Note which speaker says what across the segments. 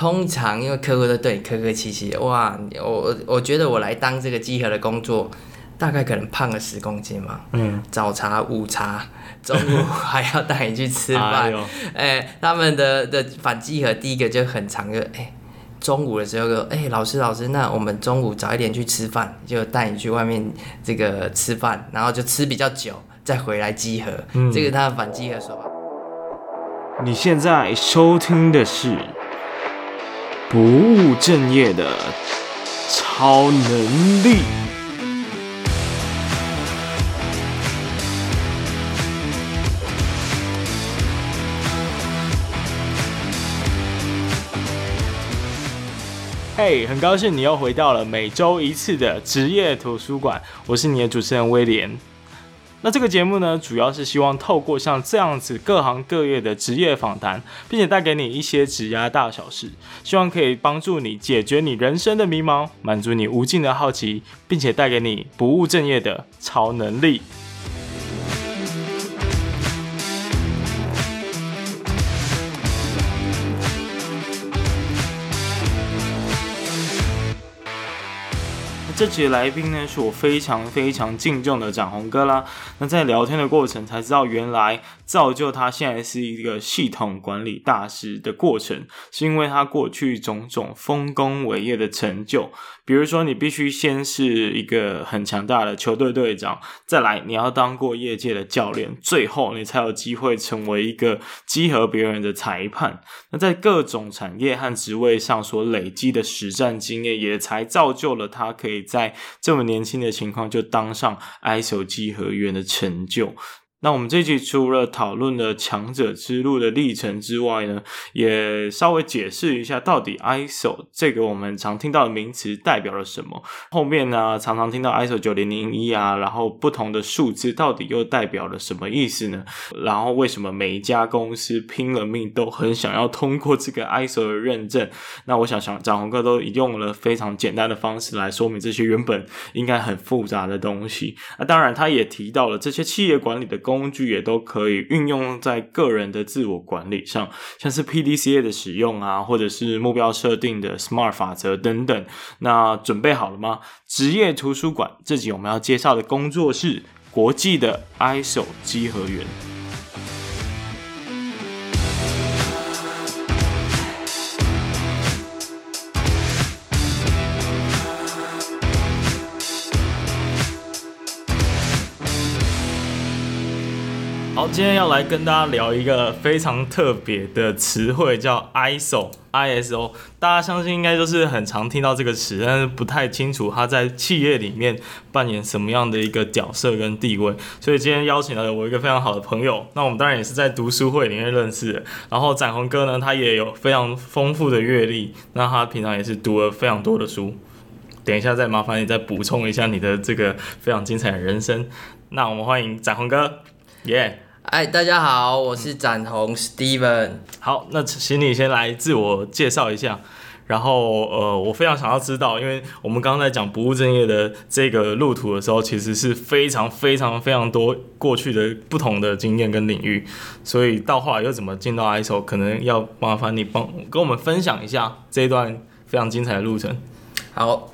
Speaker 1: 通常因为客户都对你客客气气，哇，我我觉得我来当这个集合的工作，大概可能胖了十公斤嘛。嗯。早茶、午茶，中午还要带你去吃饭。哎 他们的的反集合第一个就很长，就哎，中午的时候就哎，老师老师，那我们中午早一点去吃饭，就带你去外面这个吃饭，然后就吃比较久，再回来集合。嗯。这个他的反集合说法。
Speaker 2: 你现在收听的是。不务正业的超能力。嘿，很高兴你又回到了每周一次的职业图书馆，我是你的主持人威廉。那这个节目呢，主要是希望透过像这样子各行各业的职业访谈，并且带给你一些职涯大小事，希望可以帮助你解决你人生的迷茫，满足你无尽的好奇，并且带给你不务正业的超能力。这期的来宾呢，是我非常非常敬重的展宏哥啦。那在聊天的过程才知道，原来造就他现在是一个系统管理大师的过程，是因为他过去种种丰功伟业的成就。比如说，你必须先是一个很强大的球队队长，再来你要当过业界的教练，最后你才有机会成为一个集合别人的裁判。那在各种产业和职位上所累积的实战经验，也才造就了他可以在这么年轻的情况就当上 ISO 稽核员的成就。那我们这集除了讨论了强者之路的历程之外呢，也稍微解释一下到底 ISO 这个我们常听到的名词代表了什么。后面呢，常常听到 ISO 九零零一啊，然后不同的数字到底又代表了什么意思呢？然后为什么每一家公司拼了命都很想要通过这个 ISO 的认证？那我想想，展鸿哥都用了非常简单的方式来说明这些原本应该很复杂的东西。那当然，他也提到了这些企业管理的。工具也都可以运用在个人的自我管理上，像是 PDCA 的使用啊，或者是目标设定的 SMART 法则等等。那准备好了吗？职业图书馆这集我们要介绍的工作是国际的 ISO 稽核员。好，今天要来跟大家聊一个非常特别的词汇，叫 ISO，ISO。大家相信应该都是很常听到这个词，但是不太清楚它在企业里面扮演什么样的一个角色跟地位。所以今天邀请了我一个非常好的朋友，那我们当然也是在读书会里面认识的。然后展宏哥呢，他也有非常丰富的阅历，那他平常也是读了非常多的书。等一下再麻烦你再补充一下你的这个非常精彩的人生。那我们欢迎展宏哥，耶、
Speaker 1: 哎，大家好，我是展宏 Steven。
Speaker 2: 好，那请你先来自我介绍一下。然后，呃，我非常想要知道，因为我们刚刚在讲不务正业的这个路途的时候，其实是非常非常非常多过去的不同的经验跟领域，所以到后来又怎么进到 ISO，可能要麻烦你帮跟我们分享一下这一段非常精彩的路程。
Speaker 1: 好。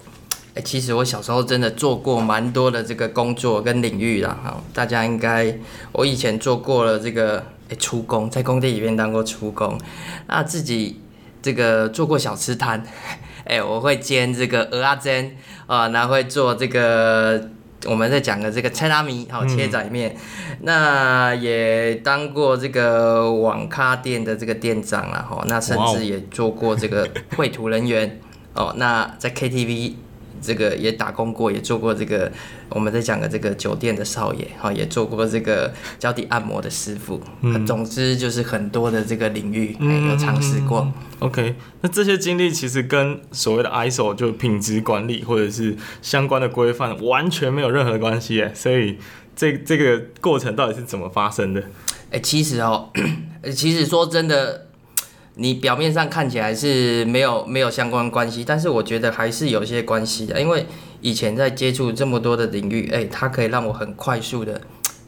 Speaker 1: 欸、其实我小时候真的做过蛮多的这个工作跟领域啦。哈，大家应该，我以前做过了这个，哎，出工，在工地里面当过出工，那自己这个做过小吃摊，哎，我会煎这个蚵仔煎啊，那会做这个我们在讲的这个菜拉米，好切仔面，嗯、那也当过这个网咖店的这个店长啦，哈，那甚至也做过这个绘图人员，哦，那在 KTV。这个也打工过，也做过这个我们在讲的这个酒店的少爷，哈，也做过这个脚底按摩的师傅。嗯，总之就是很多的这个领域，嗯，有尝试过。
Speaker 2: OK，那这些经历其实跟所谓的 ISO 就品质管理或者是相关的规范完全没有任何关系，哎，所以这这个过程到底是怎么发生的？
Speaker 1: 哎，其实哦，其实说真的。你表面上看起来是没有没有相关关系，但是我觉得还是有些关系的，因为以前在接触这么多的领域，哎、欸，它可以让我很快速的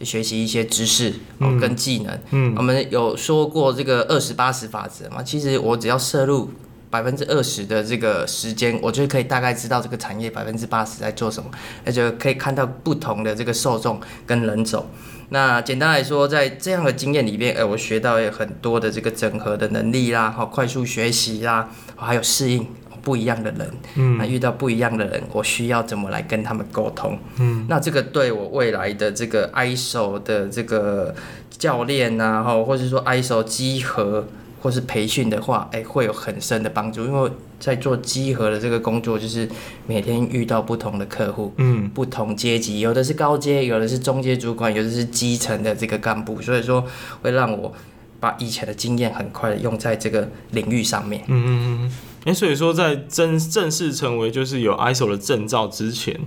Speaker 1: 学习一些知识哦跟技能。嗯，我们有说过这个二十八十法则嘛，其实我只要摄入百分之二十的这个时间，我就可以大概知道这个产业百分之八十在做什么，而且可以看到不同的这个受众跟人种。那简单来说，在这样的经验里面，哎，我学到有很多的这个整合的能力啦，好，快速学习啦，还有适应不一样的人。嗯，那遇到不一样的人，我需要怎么来跟他们沟通？嗯，那这个对我未来的这个 ISO 的这个教练呐，哈，或者说 ISO 稽核。或是培训的话，哎、欸，会有很深的帮助，因为在做稽核的这个工作，就是每天遇到不同的客户，嗯，不同阶级，有的是高阶，有的是中阶主管，有的是基层的这个干部，所以说会让我把以前的经验很快的用在这个领域上面。嗯嗯
Speaker 2: 嗯。哎、欸，所以说在正正式成为就是有 ISO 的证照之前，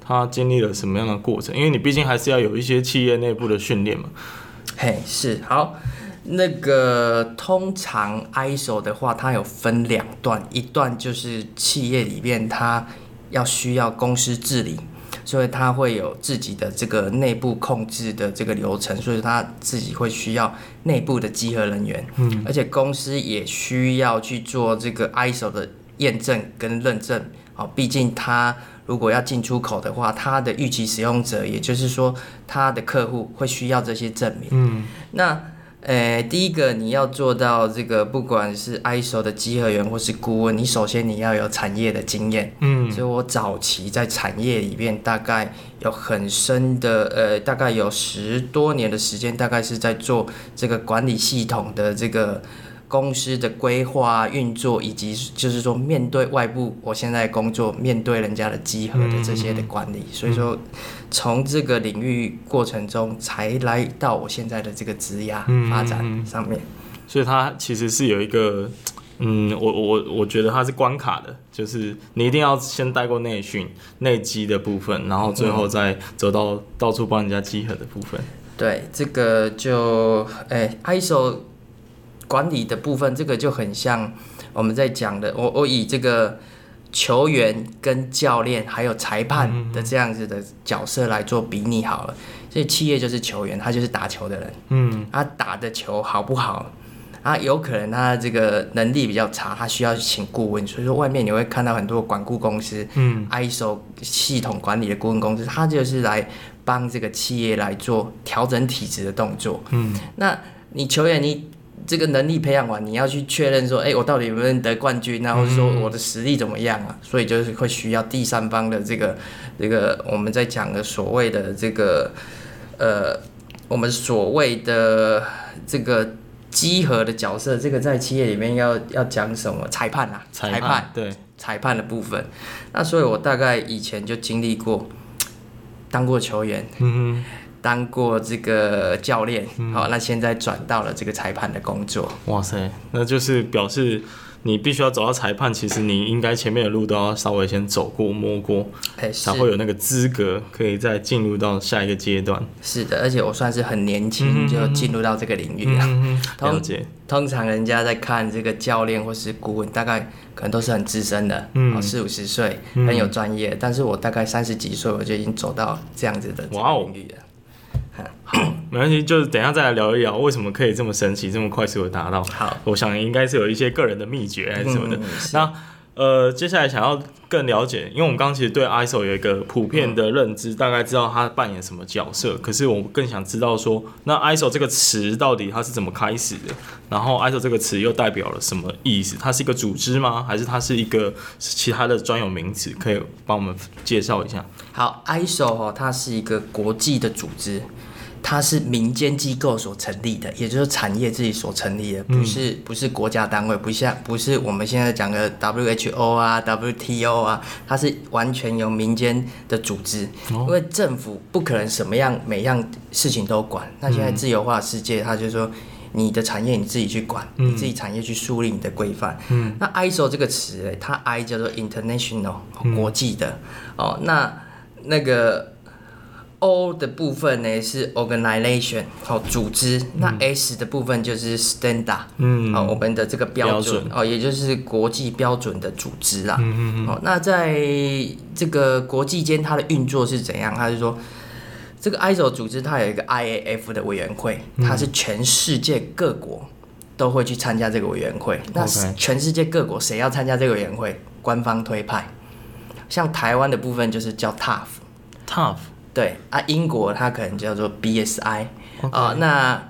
Speaker 2: 他经历了什么样的过程？因为你毕竟还是要有一些企业内部的训练嘛。
Speaker 1: 嘿，是好。那个通常 ISO 的话，它有分两段，一段就是企业里面它要需要公司治理，所以它会有自己的这个内部控制的这个流程，所以它自己会需要内部的稽核人员，嗯，而且公司也需要去做这个 ISO 的验证跟认证，哦，毕竟它如果要进出口的话，它的预期使用者，也就是说它的客户会需要这些证明，嗯，那。诶、欸，第一个你要做到这个，不管是 ISO 的稽核员或是顾问，你首先你要有产业的经验。嗯，所以我早期在产业里面大概有很深的，呃，大概有十多年的时间，大概是在做这个管理系统的这个。公司的规划运作，以及就是说面对外部，我现在工作面对人家的集合的这些的管理，嗯、所以说从这个领域过程中才来到我现在的这个职涯发展上面。
Speaker 2: 所以它其实是有一个，嗯，我我我觉得它是关卡的，就是你一定要先带过内训、内机的部分，然后最后再走到到处帮人家集合的部分。
Speaker 1: 对，这个就诶、欸、，ISO。管理的部分，这个就很像我们在讲的，我我以这个球员跟教练还有裁判的这样子的角色来做比拟好了。所以企业就是球员，他就是打球的人，嗯，他打的球好不好，啊，有可能他这个能力比较差，他需要请顾问。所以说外面你会看到很多管顾公司，嗯，ISO 系统管理的顾问公司，他就是来帮这个企业来做调整体质的动作，嗯，那你球员你。这个能力培养完，你要去确认说，哎，我到底有没有得冠军，然后说我的实力怎么样啊？所以就是会需要第三方的这个这个我们在讲的所谓的这个呃，我们所谓的这个集合的角色，这个在企业里面要要讲什么？裁判啊，裁判，裁判，对，裁判的部分。那所以我大概以前就经历过，当过球员。嗯当过这个教练，好，那现在转到了这个裁判的工作。
Speaker 2: 哇塞，那就是表示你必须要走到裁判，其实你应该前面的路都要稍微先走过摸过，欸、才会有那个资格可以再进入到下一个阶段。
Speaker 1: 是的，而且我算是很年轻就进入到这个领域了。
Speaker 2: 嗯、了解。
Speaker 1: 通常人家在看这个教练或是顾问，大概可能都是很资深的，嗯，四五十岁，很有专业。嗯、但是我大概三十几岁，我就已经走到这样子的这个领域了。
Speaker 2: 好，没关系，就是等一下再来聊一聊为什么可以这么神奇、这么快速的达到。好，我想应该是有一些个人的秘诀还是什么的。嗯、那呃，接下来想要更了解，因为我们刚刚其实对 ISO 有一个普遍的认知，嗯、大概知道它扮演什么角色。可是我更想知道说，那 ISO 这个词到底它是怎么开始的？然后 ISO 这个词又代表了什么意思？它是一个组织吗？还是它是一个其他的专有名词？可以帮我们介绍一下？
Speaker 1: 好，ISO 哦，它是一个国际的组织。它是民间机构所成立的，也就是产业自己所成立的，不是不是国家单位，不像不是我们现在讲的 WHO 啊、WTO 啊，它是完全由民间的组织，因为政府不可能什么样每样事情都管。那现在自由化世界，它就是说你的产业你自己去管，你自己产业去树立你的规范。嗯，那 ISO 这个词，它 I 叫做 international 国际的哦，那那个。O 的部分呢是 organization 好组织，嗯、那 S 的部分就是 standard，嗯，好我们的这个标准哦，也就是国际标准的组织啦。嗯嗯嗯。好，那在这个国际间它的运作是怎样？它是说这个 ISO 组织它有一个 IAF 的委员会，它是全世界各国都会去参加这个委员会。那全世界各国谁要参加这个委员会？官方推派。像台湾的部分就是叫 TUF，TUF 对啊，英国它可能叫做 BSI 啊那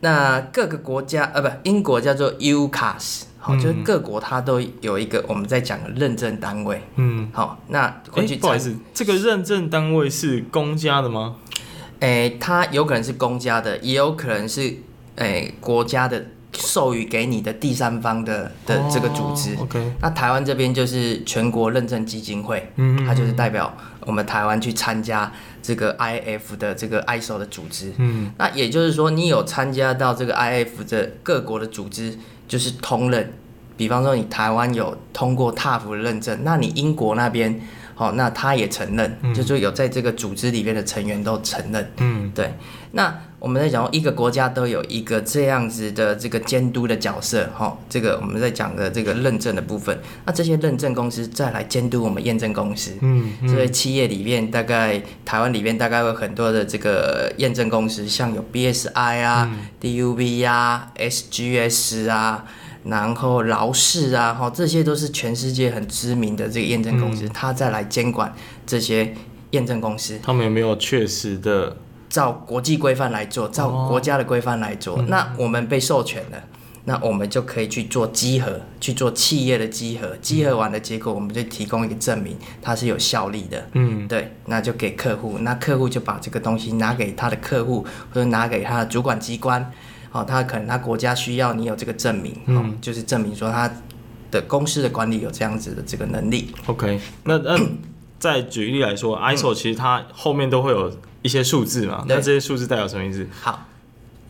Speaker 1: 那各个国家呃不，英国叫做 UCAS，好、嗯，就是各国它都有一个我们在讲的认证单位，嗯，好，那
Speaker 2: 哎、欸、不好意思，这个认证单位是公家的吗？
Speaker 1: 诶、欸，它有可能是公家的，也有可能是诶、欸、国家的。授予给你的第三方的的这个组织
Speaker 2: ，oh, okay.
Speaker 1: 那台湾这边就是全国认证基金会，嗯、mm，hmm. 它就是代表我们台湾去参加这个 IF 的这个 ISO 的组织，嗯、mm，hmm. 那也就是说你有参加到这个 IF 的各国的组织，就是通认，比方说你台湾有通过 TAF 的认证，那你英国那边。哦，那他也承认，嗯、就是说有在这个组织里面的成员都承认。嗯，对。那我们在讲一个国家都有一个这样子的这个监督的角色。哈、哦，这个我们在讲的这个认证的部分，那这些认证公司再来监督我们验证公司。嗯，嗯，所以企业里面大概台湾里面大概有很多的这个验证公司，像有 BSI 啊、嗯、DUB 啊、SGS 啊。然后劳氏啊，哈，这些都是全世界很知名的这个验证公司，他、嗯、再来监管这些验证公司。
Speaker 2: 他们有没有确实的
Speaker 1: 照国际规范来做，照国家的规范来做？哦、那我们被授权了，那我们就可以去做稽核，去做企业的稽核。稽核完的结果，我们就提供一个证明，它是有效力的。嗯，对，那就给客户，那客户就把这个东西拿给他的客户，或者拿给他的主管机关。哦，他可能他国家需要你有这个证明，嗯、哦，就是证明说他的公司的管理有这样子的这个能力。
Speaker 2: OK，那那 再举例来说，ISO 其实它后面都会有一些数字嘛，那、嗯、这些数字代表什么意思？
Speaker 1: 好，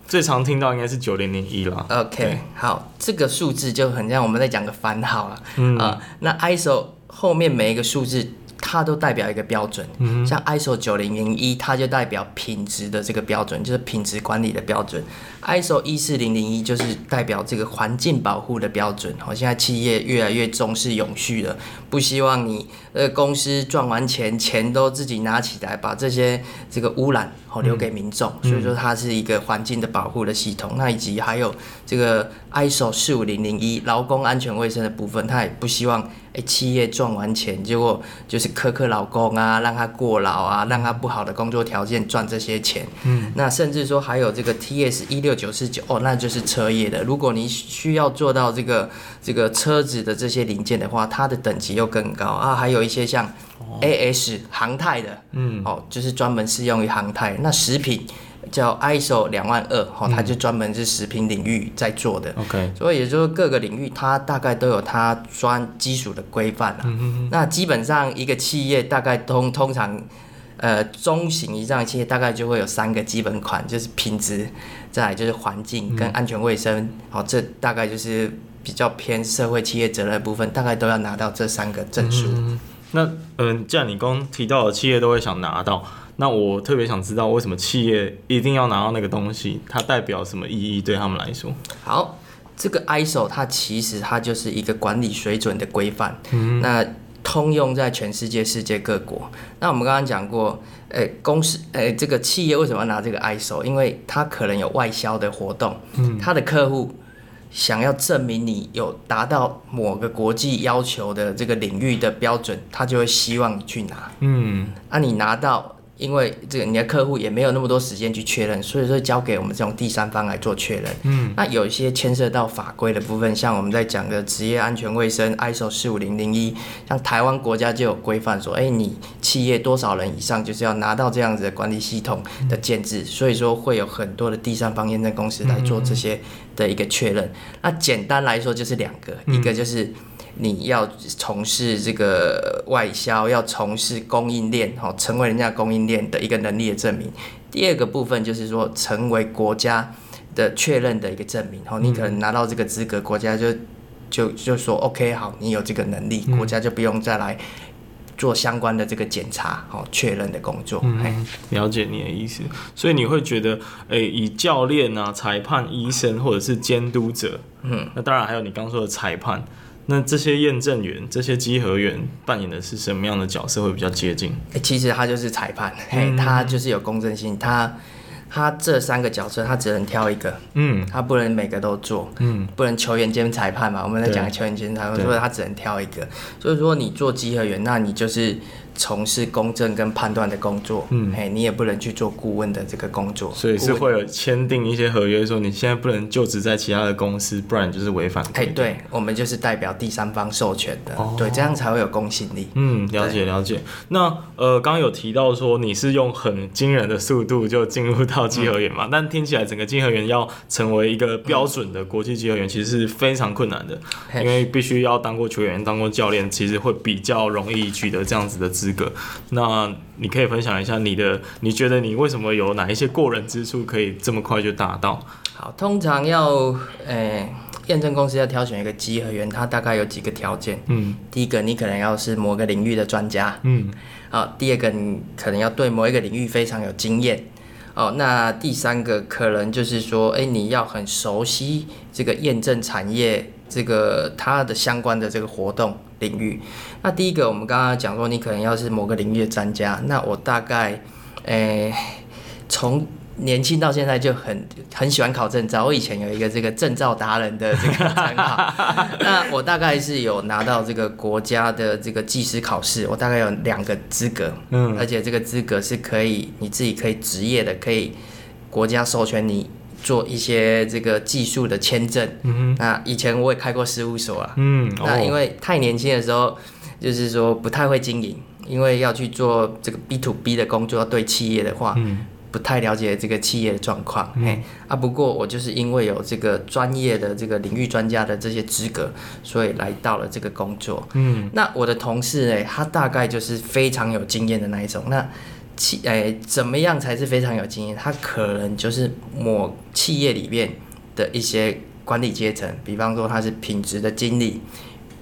Speaker 2: 最常听到应该是九零零一了。
Speaker 1: OK，好，这个数字就很像我们在讲个番号了。嗯啊、呃，那 ISO 后面每一个数字。它都代表一个标准，嗯、像 ISO 九零零一，它就代表品质的这个标准，就是品质管理的标准。ISO 一四零零一就是代表这个环境保护的标准。好，现在企业越来越重视永续了，不希望你呃公司赚完钱，钱都自己拿起来，把这些这个污染好留给民众。嗯、所以说它是一个环境的保护的系统。嗯、那以及还有这个 ISO 四五零零一劳工安全卫生的部分，它也不希望。哎，企业赚完钱，结果就是苛刻老公啊，让他过劳啊，让他不好的工作条件赚这些钱。嗯，那甚至说还有这个 TS 一六九四九哦，那就是车业的。如果你需要做到这个这个车子的这些零件的话，它的等级又更高啊。还有一些像 AS 航太的，嗯，哦，就是专门适用于航太。那食品。叫 ISO 两万二，哈，它就专门是食品领域在做的。OK，所以也就是各个领域，它大概都有它专基础的规范了。嗯嗯，那基本上一个企业大概通通常，呃，中型以上企业大概就会有三个基本款，就是品质，再来就是环境跟安全卫生。好、嗯，这大概就是比较偏社会企业责任的部分，大概都要拿到这三个证书。
Speaker 2: 嗯，那嗯，既然你刚提到的企业都会想拿到。那我特别想知道，为什么企业一定要拿到那个东西？它代表什么意义对他们来说？
Speaker 1: 好，这个 ISO 它其实它就是一个管理水准的规范，嗯、那通用在全世界世界各国。那我们刚刚讲过，诶、欸，公司，诶、欸，这个企业为什么要拿这个 ISO？因为它可能有外销的活动，嗯，它的客户想要证明你有达到某个国际要求的这个领域的标准，他就会希望你去拿，嗯，那、啊、你拿到。因为这个你的客户也没有那么多时间去确认，所以说交给我们这种第三方来做确认。嗯，那有一些牵涉到法规的部分，像我们在讲的职业安全卫生 ISO 四五零零一，像台湾国家就有规范说，哎，你企业多少人以上就是要拿到这样子的管理系统的建制，所以说会有很多的第三方验证公司来做这些的一个确认。那简单来说就是两个，一个就是。你要从事这个外销，要从事供应链，哈，成为人家供应链的一个能力的证明。第二个部分就是说，成为国家的确认的一个证明，哦，你可能拿到这个资格，国家就就就说 OK，好，你有这个能力，国家就不用再来做相关的这个检查，好，确认的工作。
Speaker 2: 嗯，了解你的意思，所以你会觉得，诶、欸，以教练啊、裁判、医生或者是监督者，嗯，那当然还有你刚说的裁判。那这些验证员、这些稽核员扮演的是什么样的角色会比较接近？
Speaker 1: 欸、其实他就是裁判，嘿，他就是有公正性，他他这三个角色他只能挑一个，
Speaker 2: 嗯，
Speaker 1: 他不能每个都做，
Speaker 2: 嗯，
Speaker 1: 不能球员兼裁判嘛，我们在讲球员兼裁判，所以他只能挑一个。所以说你做稽核员，那你就是。从事公证跟判断的工作，嗯，嘿，你也不能去做顾问的这个工作，
Speaker 2: 所以是会有签订一些合约，说你现在不能就职在其他的公司，不然就是违反。
Speaker 1: 哎，对，我们就是代表第三方授权的，哦、对，这样才会有公信力。
Speaker 2: 嗯，了解了解。那呃，刚刚有提到说你是用很惊人的速度就进入到稽核员嘛，嗯、但听起来整个稽核员要成为一个标准的国际集合员，其实是非常困难的，嗯、因为必须要当过球员、当过教练，其实会比较容易取得这样子的资格。那你可以分享一下你的，你觉得你为什么有哪一些过人之处，可以这么快就达到？
Speaker 1: 好，通常要诶验证公司要挑选一个集合员，他大概有几个条件。嗯，第一个你可能要是某个领域的专家。嗯，好，第二个你可能要对某一个领域非常有经验。哦，那第三个可能就是说，诶，你要很熟悉这个验证产业这个它的相关的这个活动。领域，那第一个我们刚刚讲说，你可能要是某个领域的专家，那我大概，诶、欸，从年轻到现在就很很喜欢考证照。我以前有一个这个证照达人的这个称号，那我大概是有拿到这个国家的这个技师考试，我大概有两个资格，嗯，而且这个资格是可以你自己可以执业的，可以国家授权你。做一些这个技术的签证，嗯哼，那以前我也开过事务所啊，嗯，那因为太年轻的时候，就是说不太会经营，因为要去做这个 B to B 的工作，要对企业的话，嗯，不太了解这个企业的状况，嗯，嘿，啊，不过我就是因为有这个专业的这个领域专家的这些资格，所以来到了这个工作，嗯，那我的同事诶，他大概就是非常有经验的那一种，那。企诶、欸，怎么样才是非常有经验？他可能就是某企业里面的一些管理阶层，比方说他是品质的经理，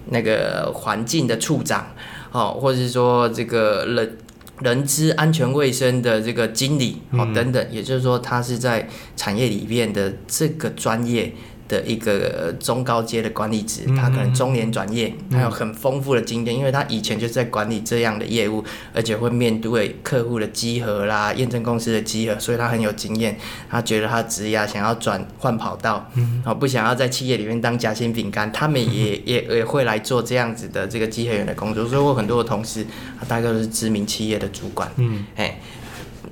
Speaker 1: 那个环境的处长，哦，或者是说这个人人资安全卫生的这个经理，哦，等等，也就是说他是在产业里面的这个专业。的一个中高阶的管理职，他可能中年转业，他有很丰富的经验，因为他以前就是在管理这样的业务，而且会面对客户的集合啦、验证公司的集合，所以他很有经验。他觉得他职业想要转换跑道，哦，不想要在企业里面当夹心饼干，他们也也也会来做这样子的这个集合员的工作。所以我很多的同事，他大概都是知名企业的主管。嗯，哎，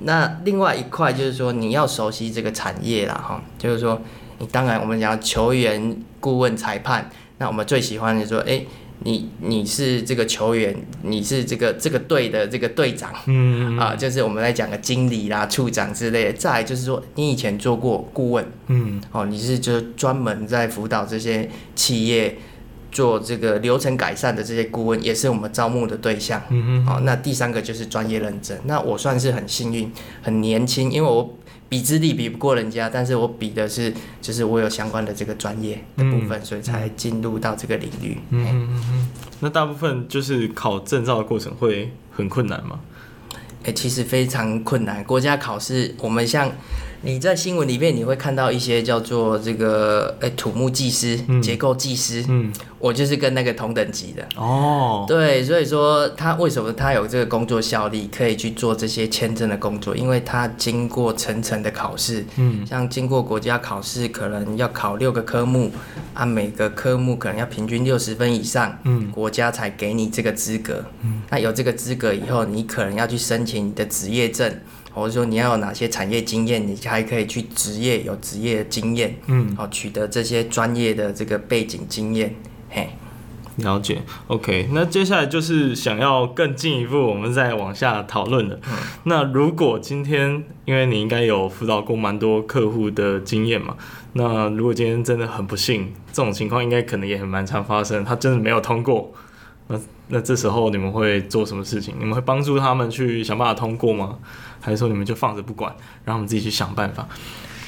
Speaker 1: 那另外一块就是说，你要熟悉这个产业啦，哈，就是说。你当然，我们讲球员、顾问、裁判，那我们最喜欢的是说，哎、欸，你你是这个球员，你是这个这个队的这个队长，嗯，嗯，啊，就是我们来讲个经理啦、处长之类的。再来就是说，你以前做过顾问，嗯，哦，你是就专门在辅导这些企业做这个流程改善的这些顾问，也是我们招募的对象，嗯嗯。好，那第三个就是专业认证。那我算是很幸运，很年轻，因为我。比资历比不过人家，但是我比的是，就是我有相关的这个专业的部分，嗯、所以才进入到这个领域。嗯嗯嗯嗯。
Speaker 2: 那大部分就是考证照的过程会很困难吗？
Speaker 1: 诶、欸，其实非常困难。国家考试，我们像。你在新闻里面你会看到一些叫做这个诶、欸、土木技师、嗯、结构技师，嗯，我就是跟那个同等级的哦。对，所以说他为什么他有这个工作效力，可以去做这些签证的工作？因为他经过层层的考试，嗯，像经过国家考试，可能要考六个科目，按、啊、每个科目可能要平均六十分以上，嗯，国家才给你这个资格。嗯，那有这个资格以后，你可能要去申请你的职业证。或者说你要有哪些产业经验，你还可以去职业有职业经验，嗯，好取得这些专业的这个背景经验，嘿，
Speaker 2: 了解，OK，那接下来就是想要更进一步，我们再往下讨论的。嗯、那如果今天，因为你应该有辅导过蛮多客户的经验嘛，那如果今天真的很不幸，这种情况应该可能也很蛮常发生，他真的没有通过，那那这时候你们会做什么事情？你们会帮助他们去想办法通过吗？还是说你们就放着不管，让我们自己去想办法？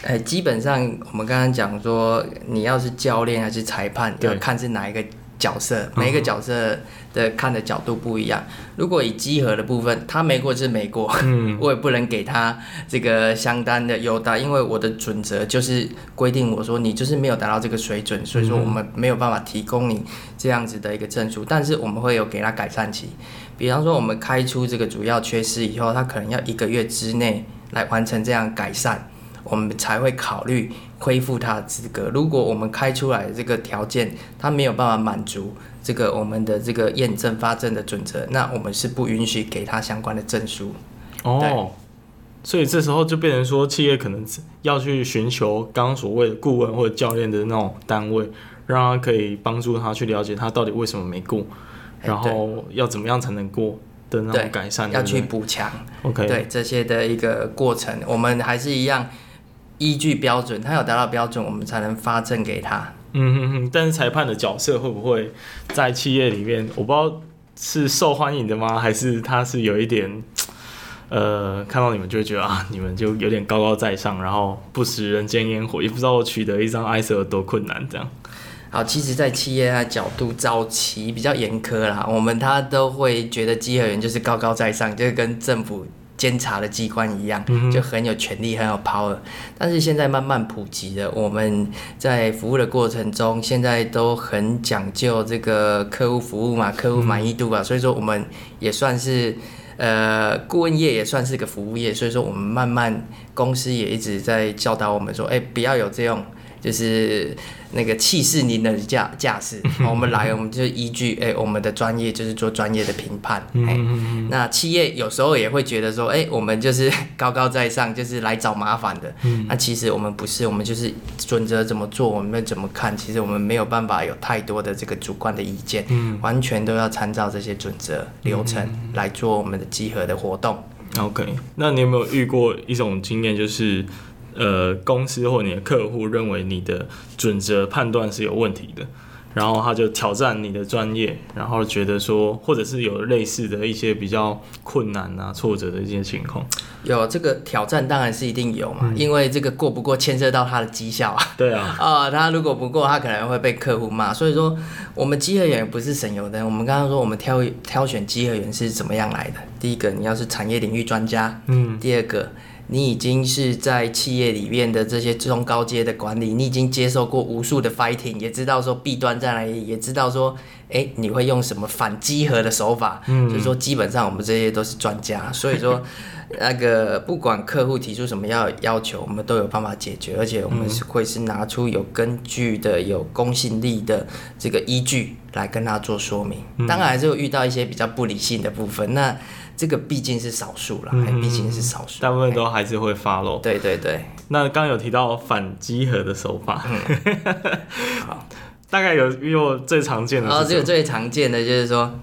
Speaker 1: 呃，基本上我们刚刚讲说，你要是教练还是裁判，要看是哪一个角色，每一个角色的看的角度不一样。嗯、如果以稽核的部分，他没过就是没过，嗯，我也不能给他这个相当的优待，因为我的准则就是规定我说你就是没有达到这个水准，所以说我们没有办法提供你这样子的一个证书，但是我们会有给他改善期。比方说，我们开出这个主要缺失以后，他可能要一个月之内来完成这样改善，我们才会考虑恢复他的资格。如果我们开出来这个条件，他没有办法满足这个我们的这个验证发证的准则，那我们是不允许给他相关的证书。
Speaker 2: 哦，所以这时候就变成说，企业可能要去寻求刚刚所谓的顾问或者教练的那种单位，让他可以帮助他去了解他到底为什么没过，然后要怎么样才能过。的那种改善，
Speaker 1: 要去补强
Speaker 2: ，OK，
Speaker 1: 对这些的一个过程，我们还是一样依据标准，他有达到标准，我们才能发证给他。
Speaker 2: 嗯哼哼，但是裁判的角色会不会在企业里面，我不知道是受欢迎的吗？还是他是有一点，呃，看到你们就会觉得啊，你们就有点高高在上，然后不食人间烟火，也不知道取得一张 ISO 有多困难，这样。
Speaker 1: 好，其实，在企业的角度，早期比较严苛啦，我们他都会觉得稽核员就是高高在上，就是跟政府监察的机关一样，就很有权力，很有 power。但是现在慢慢普及了，我们在服务的过程中，现在都很讲究这个客户服务嘛，客户满意度啊，所以说我们也算是呃顾问业，也算是个服务业，所以说我们慢慢公司也一直在教导我们说，哎、欸，不要有这种。就是那个气势凌人的架架势，我们来，我们就依据哎、欸，我们的专业就是做专业的评判。哎、欸，那企业有时候也会觉得说，哎、欸，我们就是 高高在上，就是来找麻烦的。那其实我们不是，我们就是准则怎么做，我们怎么看，其实我们没有办法有太多的这个主观的意见，完全都要参照这些准则流程来做我们的集合的活动。
Speaker 2: OK，那你有没有遇过一种经验，就是？呃，公司或你的客户认为你的准则判断是有问题的，然后他就挑战你的专业，然后觉得说，或者是有类似的一些比较困难啊、挫折的一些情况。
Speaker 1: 有这个挑战当然是一定有嘛，嗯、因为这个过不过牵涉到他的绩效啊。
Speaker 2: 对啊。
Speaker 1: 啊、呃，他如果不过，他可能会被客户骂。所以说，我们稽核员不是省油灯。我们刚刚说，我们挑挑选稽核员是怎么样来的？第一个，你要是产业领域专家。嗯。第二个。你已经是在企业里面的这些中高阶的管理，你已经接受过无数的 fighting，也知道说弊端在哪里，也知道说，哎，你会用什么反稽核的手法，嗯，就是说基本上我们这些都是专家，所以说那个不管客户提出什么要要求，我们都有办法解决，而且我们是会是拿出有根据的、有公信力的这个依据来跟他做说明。当然还是会遇到一些比较不理性的部分，那。这个毕竟是少数了，毕竟是少数，
Speaker 2: 大部分都还是会 follow。
Speaker 1: 对对对。
Speaker 2: 那刚有提到反稽核的手法，
Speaker 1: 嗯、好，
Speaker 2: 大概有有最常见的。
Speaker 1: 哦，这个最常见的就是说，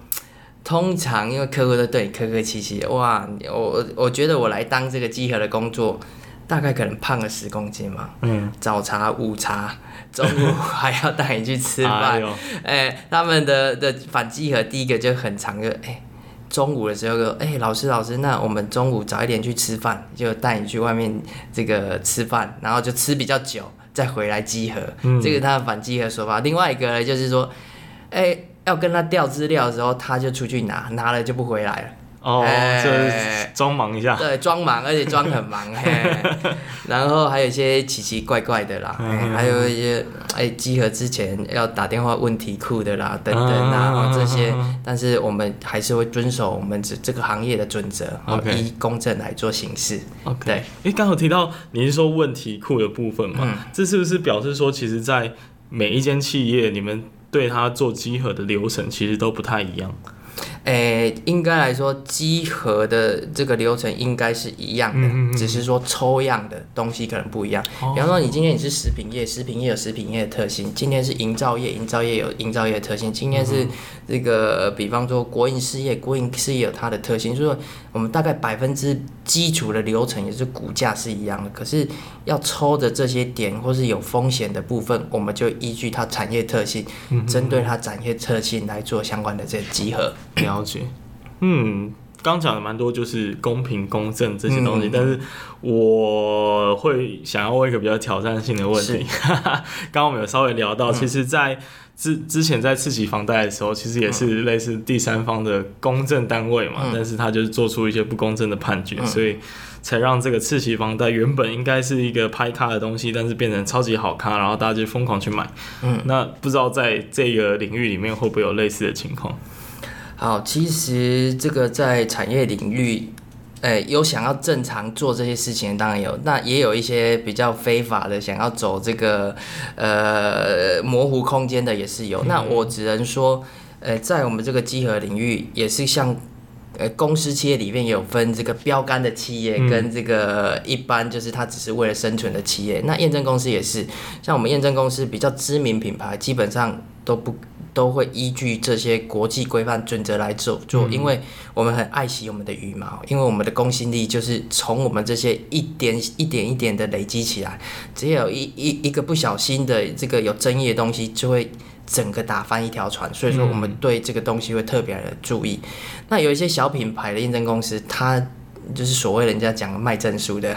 Speaker 1: 通常因为客户都对你客客气气，哇，我我觉得我来当这个集合的工作，大概可能胖了十公斤嘛。嗯。早茶、午茶、中午还要带你去吃饭。哎他们的的反稽核第一个就很常就哎。中午的时候，哎、欸，老师，老师，那我们中午早一点去吃饭，就带你去外面这个吃饭，然后就吃比较久，再回来集合。嗯、这个他的反集合说法。另外一个呢，就是说，哎、欸，要跟他调资料的时候，他就出去拿，拿了就不回来了。
Speaker 2: 哦，就是装忙一下，
Speaker 1: 对，装忙，而且装很忙，嘿，然后还有一些奇奇怪怪的啦，还有一些哎，集合之前要打电话问题库的啦，等等啊，这些，但是我们还是会遵守我们这这个行业的准则，依公正来做行事。
Speaker 2: OK，对，哎，刚好提到你是说问题库的部分嘛，这是不是表示说，其实，在每一间企业，你们对它做集合的流程其实都不太一样？
Speaker 1: 诶、欸，应该来说，集合的这个流程应该是一样的，嗯嗯嗯，只是说抽样的东西可能不一样。哦、比方说，你今天你是食品业，食品业有食品业的特性；今天是营造业，营造业有营造业的特性；今天是这个，比方说国营事业，国营事业有它的特性。所以说，我们大概百分之基础的流程也是股价是一样的，可是要抽的这些点或是有风险的部分，我们就依据它产业特性，针对它产业特性来做相关的这些集合。
Speaker 2: 了解，嗯，刚讲的蛮多，就是公平公正这些东西，嗯、但是我会想要问一个比较挑战性的问题。刚刚我们有稍微聊到，嗯、其实，在之之前在次期房贷的时候，其实也是类似第三方的公证单位嘛，嗯、但是他就是做出一些不公正的判决，嗯、所以才让这个次期房贷原本应该是一个拍卡的东西，但是变成超级好卡，然后大家就疯狂去买。嗯，那不知道在这个领域里面会不会有类似的情况？
Speaker 1: 好，其实这个在产业领域，呃，有想要正常做这些事情当然有，那也有一些比较非法的，想要走这个呃模糊空间的也是有。那我只能说，呃，在我们这个集合领域，也是像呃公司企业里面也有分这个标杆的企业跟这个一般就是它只是为了生存的企业。那验证公司也是，像我们验证公司比较知名品牌，基本上都不。都会依据这些国际规范准则来做做，因为我们很爱惜我们的羽毛，因为我们的公信力就是从我们这些一点一点一点的累积起来，只有一一一个不小心的这个有争议的东西，就会整个打翻一条船，所以说我们对这个东西会特别的注意。那有一些小品牌的验证公司，它就是所谓人家讲卖证书的，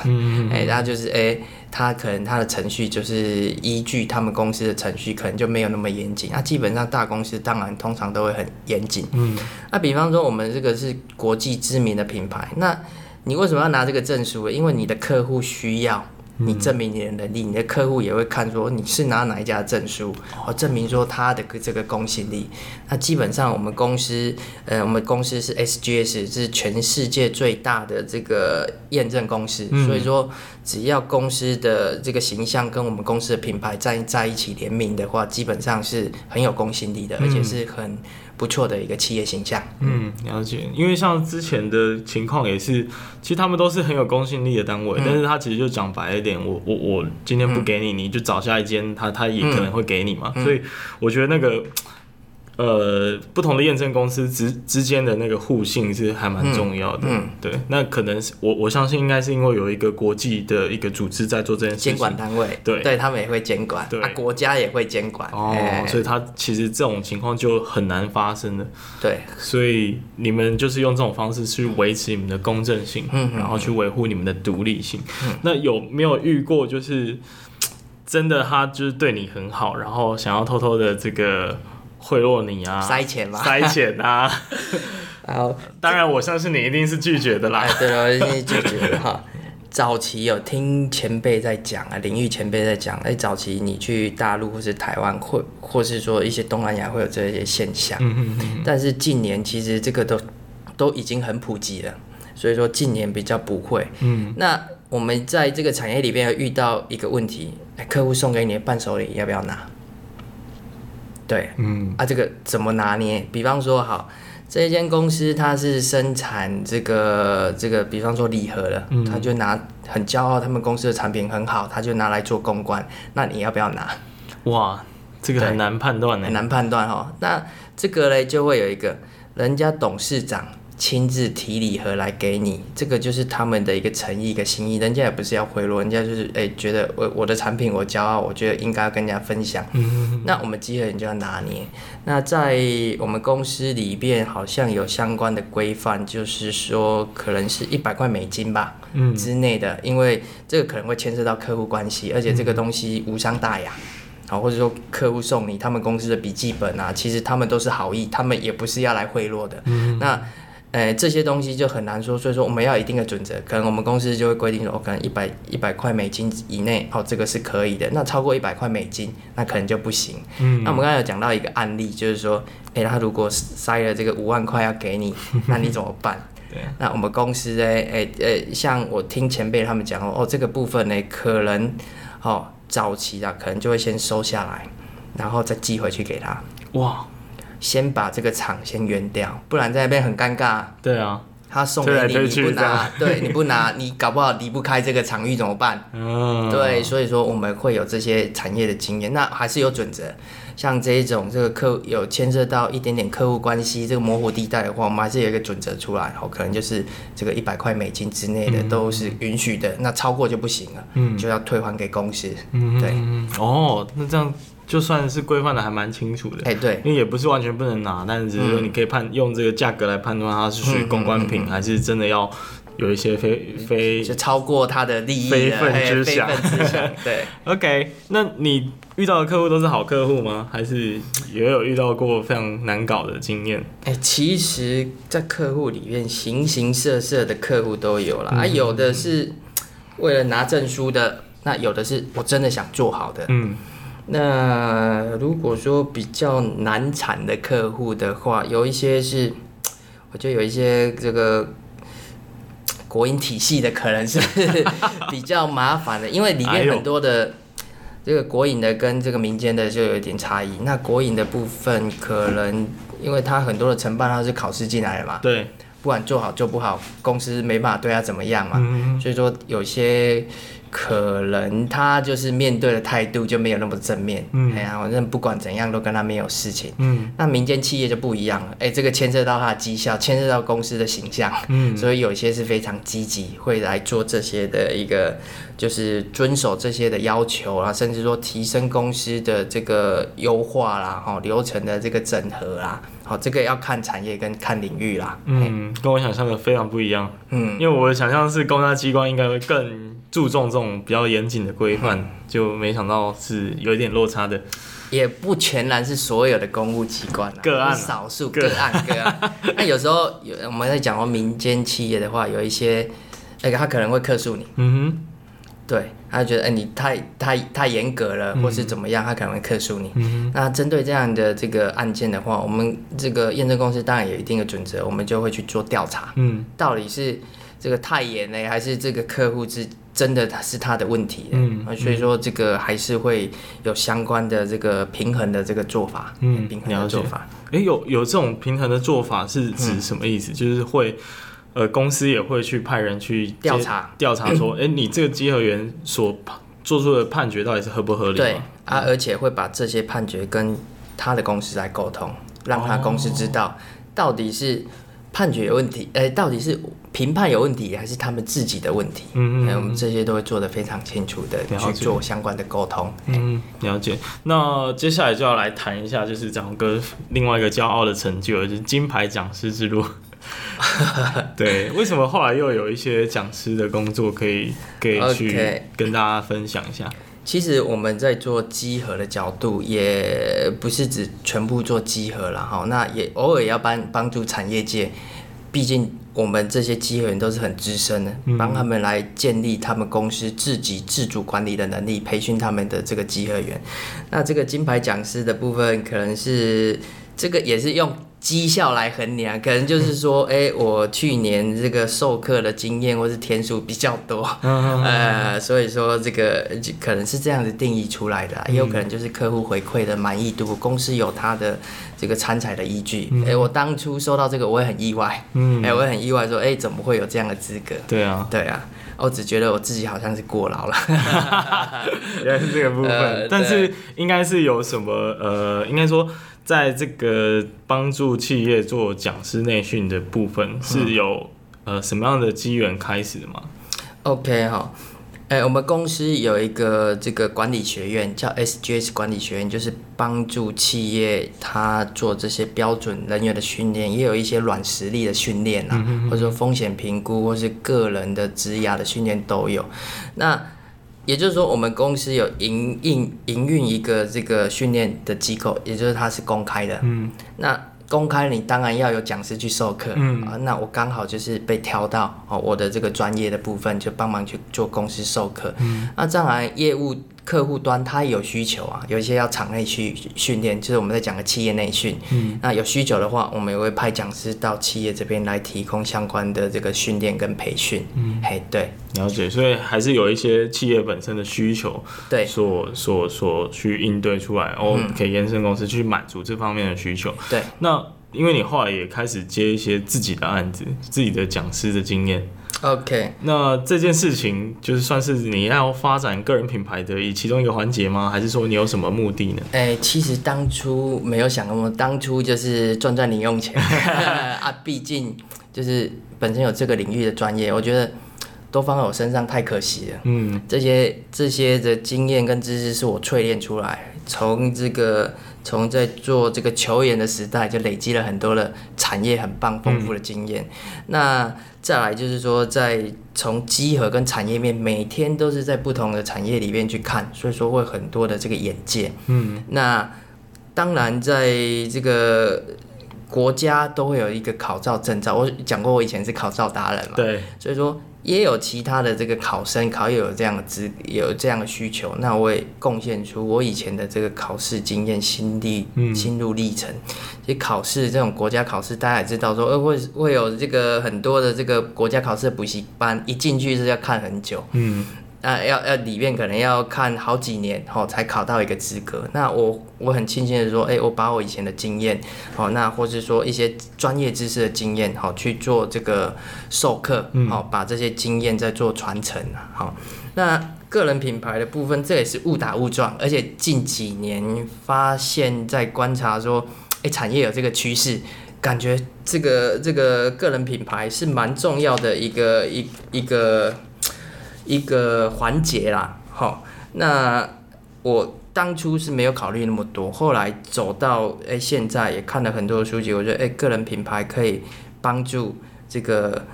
Speaker 1: 哎，然后就是哎。他可能他的程序就是依据他们公司的程序，可能就没有那么严谨。那、啊、基本上大公司当然通常都会很严谨。嗯，那比方说我们这个是国际知名的品牌，那你为什么要拿这个证书？因为你的客户需要。你证明你的能力，你的客户也会看说你是拿哪一家证书，哦，证明说他的这个公信力。那基本上我们公司，呃，我们公司是 SGS，是全世界最大的这个验证公司，所以说只要公司的这个形象跟我们公司的品牌在在一起联名的话，基本上是很有公信力的，而且是很。不错的一个企业形象。
Speaker 2: 嗯，了解。因为像之前的情况也是，其实他们都是很有公信力的单位，嗯、但是他其实就讲白一点，我我我今天不给你，嗯、你就找下一间，他他也可能会给你嘛。嗯、所以我觉得那个。呃，不同的验证公司之之间的那个互信是还蛮重要的。嗯，嗯对，那可能是我我相信应该是因为有一个国际的一个组织在做这件事情，
Speaker 1: 监管单位，
Speaker 2: 对，
Speaker 1: 对他们也会监管，对，啊、国家也会监管。
Speaker 2: 哦，欸、所以他其实这种情况就很难发生的。
Speaker 1: 对，
Speaker 2: 所以你们就是用这种方式去维持你们的公正性，嗯，然后去维护你们的独立性。嗯，那有没有遇过就是真的他就是对你很好，然后想要偷偷的这个？贿赂你啊，
Speaker 1: 塞钱吗？
Speaker 2: 塞钱啊，
Speaker 1: 然后
Speaker 2: 当然我相信你一定是拒绝的啦。
Speaker 1: 哎、对了，我一定是拒绝的 哈。早期有听前辈在讲啊，领域前辈在讲，哎，早期你去大陆或是台湾，或或是说一些东南亚会有这些现象。嗯嗯嗯。但是近年其实这个都都已经很普及了，所以说近年比较不会。嗯。那我们在这个产业里边遇到一个问题，哎，客户送给你的伴手礼要不要拿？对，嗯啊，这个怎么拿捏？比方说，好，这一间公司它是生产这个这个，比方说礼盒的，嗯、他就拿很骄傲，他们公司的产品很好，他就拿来做公关。那你要不要拿？
Speaker 2: 哇，这个很难判断呢，
Speaker 1: 很难判断哈。那这个嘞，就会有一个人家董事长。亲自提礼盒来给你，这个就是他们的一个诚意、一个心意。人家也不是要贿赂，人家就是哎、欸，觉得我我的产品我骄傲，我觉得应该要跟人家分享。那我们稽核人就要拿捏。那在我们公司里边好像有相关的规范，就是说可能是一百块美金吧，嗯之内的，因为这个可能会牵涉到客户关系，而且这个东西无伤大雅。好，或者说客户送你他们公司的笔记本啊，其实他们都是好意，他们也不是要来贿赂的。那哎、欸，这些东西就很难说，所以说我们要一定的准则，可能我们公司就会规定说，哦可能一百一百块美金以内，哦，这个是可以的。那超过一百块美金，那可能就不行。嗯，那我们刚才有讲到一个案例，就是说，哎、欸，他如果塞了这个五万块要给你，那你怎么办？对，那我们公司呢？哎、欸、哎、欸，像我听前辈他们讲哦，这个部分呢，可能哦早期啊，可能就会先收下来，然后再寄回去给他。哇。先把这个厂先圆掉，不然在那边很尴尬。
Speaker 2: 对啊，
Speaker 1: 他送给你，你不拿，对，你不拿，你搞不好离不开这个场域怎么办？嗯，对，所以说我们会有这些产业的经验，那还是有准则。像这一种这个客有牵涉到一点点客户关系这个模糊地带的话，我们还是有一个准则出来，哦，可能就是这个一百块美金之内的都是允许的，嗯、那超过就不行了，嗯，就要退还给公司。嗯，对，
Speaker 2: 哦，那这样。就算是规范的还蛮清楚的，哎、
Speaker 1: 欸、对，
Speaker 2: 因为也不是完全不能拿，但是只是说你可以判、嗯、用这个价格来判断它是属于公关品，嗯嗯嗯、还是真的要有一些非非
Speaker 1: 就超过他的利益
Speaker 2: 非分之想。
Speaker 1: 对
Speaker 2: ，OK，那你遇到的客户都是好客户吗？还是也有遇到过非常难搞的经验？
Speaker 1: 哎、欸，其实，在客户里面形形色色的客户都有啦，嗯、啊，有的是为了拿证书的，那有的是我真的想做好的，嗯。那如果说比较难产的客户的话，有一些是，我觉得有一些这个国营体系的可能是 比较麻烦的，因为里面很多的这个国营的跟这个民间的就有一点差异。那国营的部分可能因为它很多的承办它是考试进来的嘛，
Speaker 2: 对，
Speaker 1: 不管做好做不好，公司没办法对他怎么样嘛，
Speaker 2: 嗯、
Speaker 1: 所以说有些。可能他就是面对的态度就没有那么正面，嗯，哎呀，反正不管怎样都跟他没有事情，嗯，那民间企业就不一样了，哎，这个牵涉到他的绩效，牵涉到公司的形象，嗯，所以有些是非常积极，会来做这些的一个，就是遵守这些的要求啊，甚至说提升公司的这个优化啦，哦，流程的这个整合啦。好，这个要看产业跟看领域啦。
Speaker 2: 嗯，跟我想象的非常不一样。嗯，因为我的想象是公家机关应该会更注重这种比较严谨的规范，嗯，就没想到是有一点落差的。
Speaker 1: 也不全然是所有的公务机关，
Speaker 2: 个案
Speaker 1: 少数个案个案。那有时候有我们在讲过民间企业的话，有一些那个他可能会克诉你。嗯哼。对，他觉得哎、欸，你太太太严格了，或是怎么样，他可能会克诉你。嗯、那针对这样的这个案件的话，我们这个验证公司当然有一定的准则，我们就会去做调查。嗯，到底是这个太严呢，还是这个客户是真的他是他的问题？嗯，所以说这个还是会有相关的这个平衡的这个做法。嗯，平衡的做法。
Speaker 2: 哎、欸，有有这种平衡的做法是指什么意思？嗯、就是会。呃，公司也会去派人去
Speaker 1: 调查
Speaker 2: 调查，说，哎、欸，你这个稽核员所做出的判决到底是合不合理？
Speaker 1: 对啊，而且会把这些判决跟他的公司来沟通，让他公司知道到底是判决有问题，哎、欸，到底是评判有问题，还是他们自己的问题？嗯嗯，嗯，我们这些都会做得非常清楚的去做相关的沟通。
Speaker 2: 嗯，了解。那接下来就要来谈一下，就是蒋鸿哥另外一个骄傲的成就，就是金牌讲师之路。对，为什么后来又有一些讲师的工作可以可以去跟大家分享一下？Okay.
Speaker 1: 其实我们在做集合的角度，也不是只全部做集合了哈。那也偶尔也要帮帮助产业界，毕竟我们这些集合员都是很资深的，帮他们来建立他们公司自己自主管理的能力，培训他们的这个集合员。那这个金牌讲师的部分，可能是这个也是用。绩效来衡量，可能就是说，哎、欸，我去年这个授课的经验或是天数比较多，呃，所以说这个可能是这样子定义出来的，也有可能就是客户回馈的满意度，公司有他的这个参采的依据。哎、欸，我当初收到这个，我也很意外，哎、欸，我也很意外，说，哎、欸，怎么会有这样的资格？
Speaker 2: 对啊，
Speaker 1: 对啊，我只觉得我自己好像是过劳了，
Speaker 2: 原来是这个部分，呃、但是应该是有什么，呃，应该说。在这个帮助企业做讲师内训的部分，是有呃什么样的机缘开始的吗
Speaker 1: ？OK 哈，哎，我们公司有一个这个管理学院，叫 SGS 管理学院，就是帮助企业他做这些标准人员的训练，也有一些软实力的训练啊，或者说风险评估，或是个人的职涯的训练都有。那也就是说，我们公司有营运营运一个这个训练的机构，也就是它是公开的。嗯，那公开你当然要有讲师去授课。嗯啊，那我刚好就是被挑到哦，我的这个专业的部分就帮忙去做公司授课。嗯，那当然业务。客户端他有需求啊，有一些要场内去训练，就是我们在讲的企业内训。嗯，那有需求的话，我们也会派讲师到企业这边来提供相关的这个训练跟培训。嗯，嘿，对，
Speaker 2: 了解。所以还是有一些企业本身的需求，
Speaker 1: 对，
Speaker 2: 所所所去应对出来，哦，给验证公司去满足这方面的需求。
Speaker 1: 对，
Speaker 2: 那因为你后来也开始接一些自己的案子，自己的讲师的经验。
Speaker 1: OK，
Speaker 2: 那这件事情就是算是你要发展个人品牌的以其中一个环节吗？还是说你有什么目的呢？
Speaker 1: 哎、欸，其实当初没有想那么，当初就是赚赚零用钱 啊。毕竟就是本身有这个领域的专业，我觉得都放在我身上太可惜了。嗯，这些这些的经验跟知识是我淬炼出来，从这个从在做这个球员的时代就累积了很多的产业很棒丰富的经验。嗯、那再来就是说，在从集合跟产业面，每天都是在不同的产业里面去看，所以说会很多的这个眼界。嗯，那当然在这个国家都会有一个考照证照。我讲过，我以前是考照达人嘛，
Speaker 2: 对，
Speaker 1: 所以说也有其他的这个考生考友有这样的资有这样的需求，那我也贡献出我以前的这个考试经验、心历、嗯、心路历程。其实考试这种国家考试，大家也知道说，呃，会会有这个很多的这个国家考试的补习班，一进去是要看很久，嗯。啊，要要里面可能要看好几年哦，才考到一个资格。那我我很庆幸的说，哎、欸，我把我以前的经验，哦，那或是说一些专业知识的经验，好去做这个授课，好把这些经验再做传承。好，那个人品牌的部分，这也是误打误撞，而且近几年发现，在观察说，哎、欸，产业有这个趋势，感觉这个这个个人品牌是蛮重要的一个一一个。一个环节啦，好，那我当初是没有考虑那么多，后来走到诶、欸，现在也看了很多书籍，我觉得诶、欸，个人品牌可以帮助这个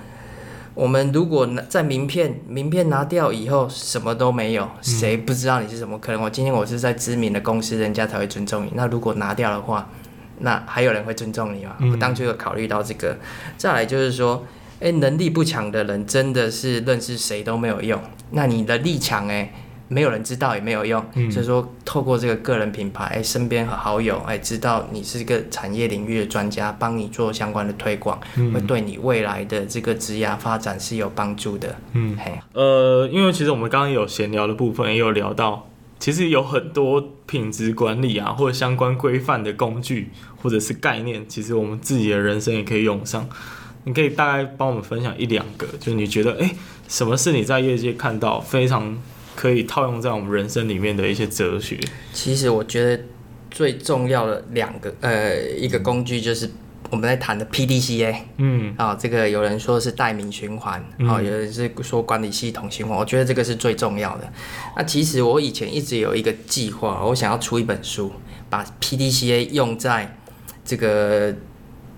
Speaker 1: 我们。如果在名片名片拿掉以后，什么都没有，谁不知道你是什么？可能我今天我是在知名的公司，人家才会尊重你。那如果拿掉的话，那还有人会尊重你吗？我当初有考虑到这个。再来就是说。哎，能力不强的人真的是认识谁都没有用。那你的力强，哎，没有人知道也没有用。嗯、所以说，透过这个个人品牌，哎，身边和好友哎，知道你是一个产业领域的专家，帮你做相关的推广，嗯、会对你未来的这个职业发展是有帮助的。嗯，嘿，
Speaker 2: 呃，因为其实我们刚刚有闲聊的部分，也有聊到，其实有很多品质管理啊，或者相关规范的工具，或者是概念，其实我们自己的人生也可以用上。你可以大概帮我们分享一两个，就是你觉得，哎、欸，什么是你在业界看到非常可以套用在我们人生里面的一些哲学？
Speaker 1: 其实我觉得最重要的两个，呃，一个工具就是我们在谈的 PDCA。嗯，啊、哦，这个有人说是代名循环，啊、嗯哦，有人是说管理系统循环，我觉得这个是最重要的。那其实我以前一直有一个计划，我想要出一本书，把 PDCA 用在这个。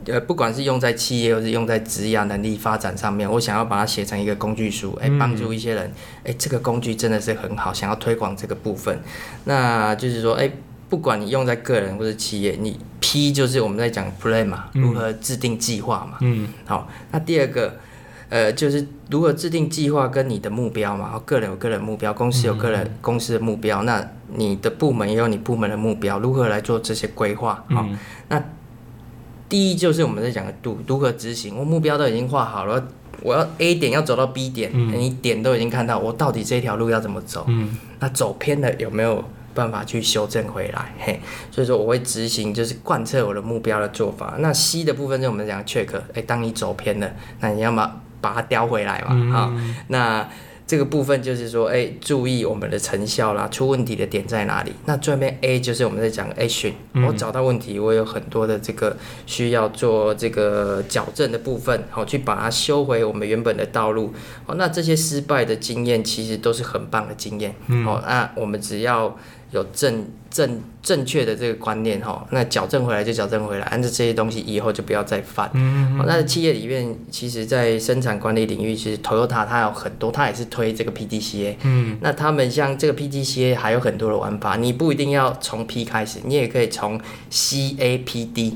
Speaker 1: 呃，不管是用在企业，或是用在职业能力发展上面，我想要把它写成一个工具书，哎、欸，帮助一些人，哎、欸，这个工具真的是很好，想要推广这个部分。那就是说，哎、欸，不管你用在个人或者企业，你 P 就是我们在讲 plan 嘛，如何制定计划嘛。嗯。好，那第二个，呃，就是如何制定计划跟你的目标嘛，个人有个人目标，公司有个人公司的目标，那你的部门也有你部门的目标，如何来做这些规划？好，那。第一就是我们在讲的度，如何执行。我目标都已经画好了，我要 A 点要走到 B 点，嗯、你点都已经看到，我到底这条路要怎么走？嗯、那走偏了有没有办法去修正回来？嘿，所以说我会执行，就是贯彻我的目标的做法。那 C 的部分就我们讲 check，哎，当你走偏了，那你要么把它叼回来嘛，嗯、好，那。这个部分就是说，哎，注意我们的成效啦，出问题的点在哪里？那这边 A 就是我们在讲 action，我找到问题，我有很多的这个需要做这个矫正的部分，好，去把它修回我们原本的道路。哦，那这些失败的经验其实都是很棒的经验。好，那我们只要。有正正正确的这个观念哈，那矫正回来就矫正回来，按照这些东西以后就不要再犯。嗯，嗯，那企业里面，其实，在生产管理领域，其实 Toyota 它有很多，它也是推这个 PDCA。嗯，那他们像这个 PDCA 还有很多的玩法，你不一定要从 P 开始，你也可以从 CAPD。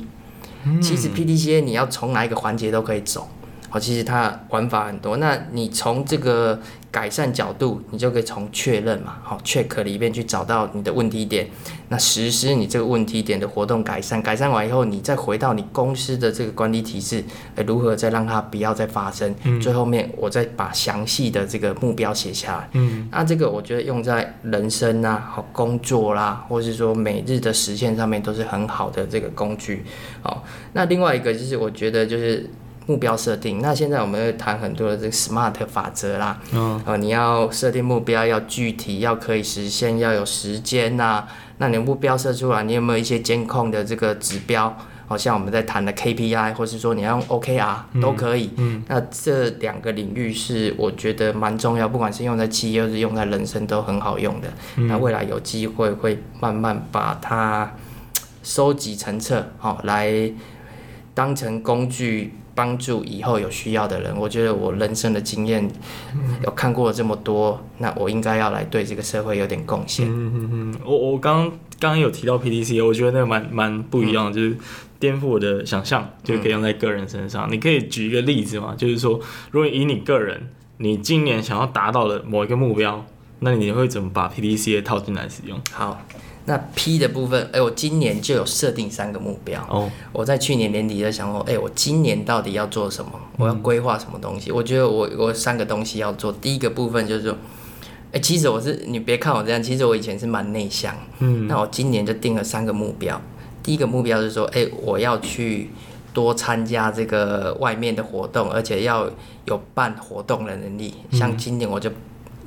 Speaker 1: 嗯，其实 PDCA 你要从哪一个环节都可以走。好，其实它玩法很多。那你从这个改善角度，你就可以从确认嘛，好，check 里面去找到你的问题点，那实施你这个问题点的活动改善，改善完以后，你再回到你公司的这个管理体制，呃，如何再让它不要再发生？嗯，最后面我再把详细的这个目标写下来。嗯，那这个我觉得用在人生啊，好工作啦，或是说每日的实现上面都是很好的这个工具。好，那另外一个就是我觉得就是。目标设定，那现在我们会谈很多的这个 SMART 法则啦。嗯。呃，你要设定目标，要具体，要可以实现，要有时间呐、啊。那你目标设出来，你有没有一些监控的这个指标？好像我们在谈的 KPI，或是说你要用 OKR、嗯、都可以。嗯。那这两个领域是我觉得蛮重要，不管是用在企业，或是用在人生，都很好用的。嗯、那未来有机会会慢慢把它收集成册，好来当成工具。帮助以后有需要的人，我觉得我人生的经验有看过了这么多，那我应该要来对这个社会有点贡献。嗯嗯嗯，我我刚
Speaker 2: 刚刚有提到 PDCA，我觉得那个蛮蛮不一样的，嗯、就是颠覆我的想象，就可以用在个人身上。嗯、你可以举一个例子嘛？就是说，如果以你个人，你今年想要达到的某一个目标，那你会怎么把 PDCA 套进来使用？
Speaker 1: 好。那 P 的部分，哎、欸，我今年就有设定三个目标。哦，我在去年年底就想说，哎、欸，我今年到底要做什么？我要规划什么东西？嗯、我觉得我我三个东西要做。第一个部分就是说，哎、欸，其实我是你别看我这样，其实我以前是蛮内向。嗯，那我今年就定了三个目标。第一个目标是说，哎、欸，我要去多参加这个外面的活动，而且要有办活动的能力。像今年我就。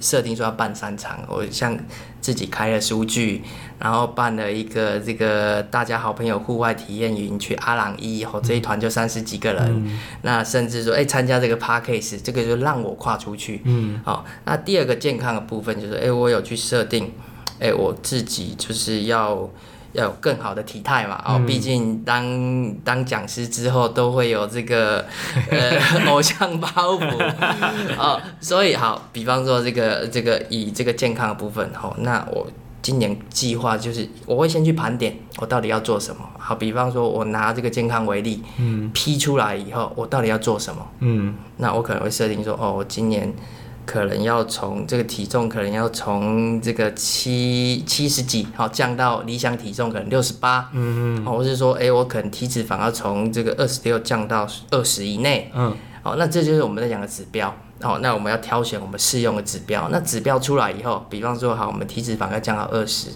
Speaker 1: 设定说要办三场，我像自己开了书局，然后办了一个这个大家好朋友户外体验营，去阿朗伊，后这一团就三十几个人。嗯、那甚至说，哎、欸，参加这个 p a r k a s e 这个就让我跨出去。嗯，好，那第二个健康的部分就是，哎、欸，我有去设定，哎、欸，我自己就是要。要有更好的体态嘛，哦，毕竟当当讲师之后都会有这个 呃偶像包袱，哦，所以好，比方说这个这个以这个健康的部分，好，那我今年计划就是我会先去盘点我到底要做什么，好，比方说我拿这个健康为例，嗯，批出来以后我到底要做什么，嗯，那我可能会设定说，哦，我今年。可能要从这个体重，可能要从这个七七十几，好降到理想体重可能六十八，嗯嗯，或是说，哎、欸，我可能体脂肪要从这个二十六降到二十以内，嗯，好，那这就是我们在讲的指标，好，那我们要挑选我们适用的指标，那指标出来以后，比方说，好，我们体脂肪要降到二十，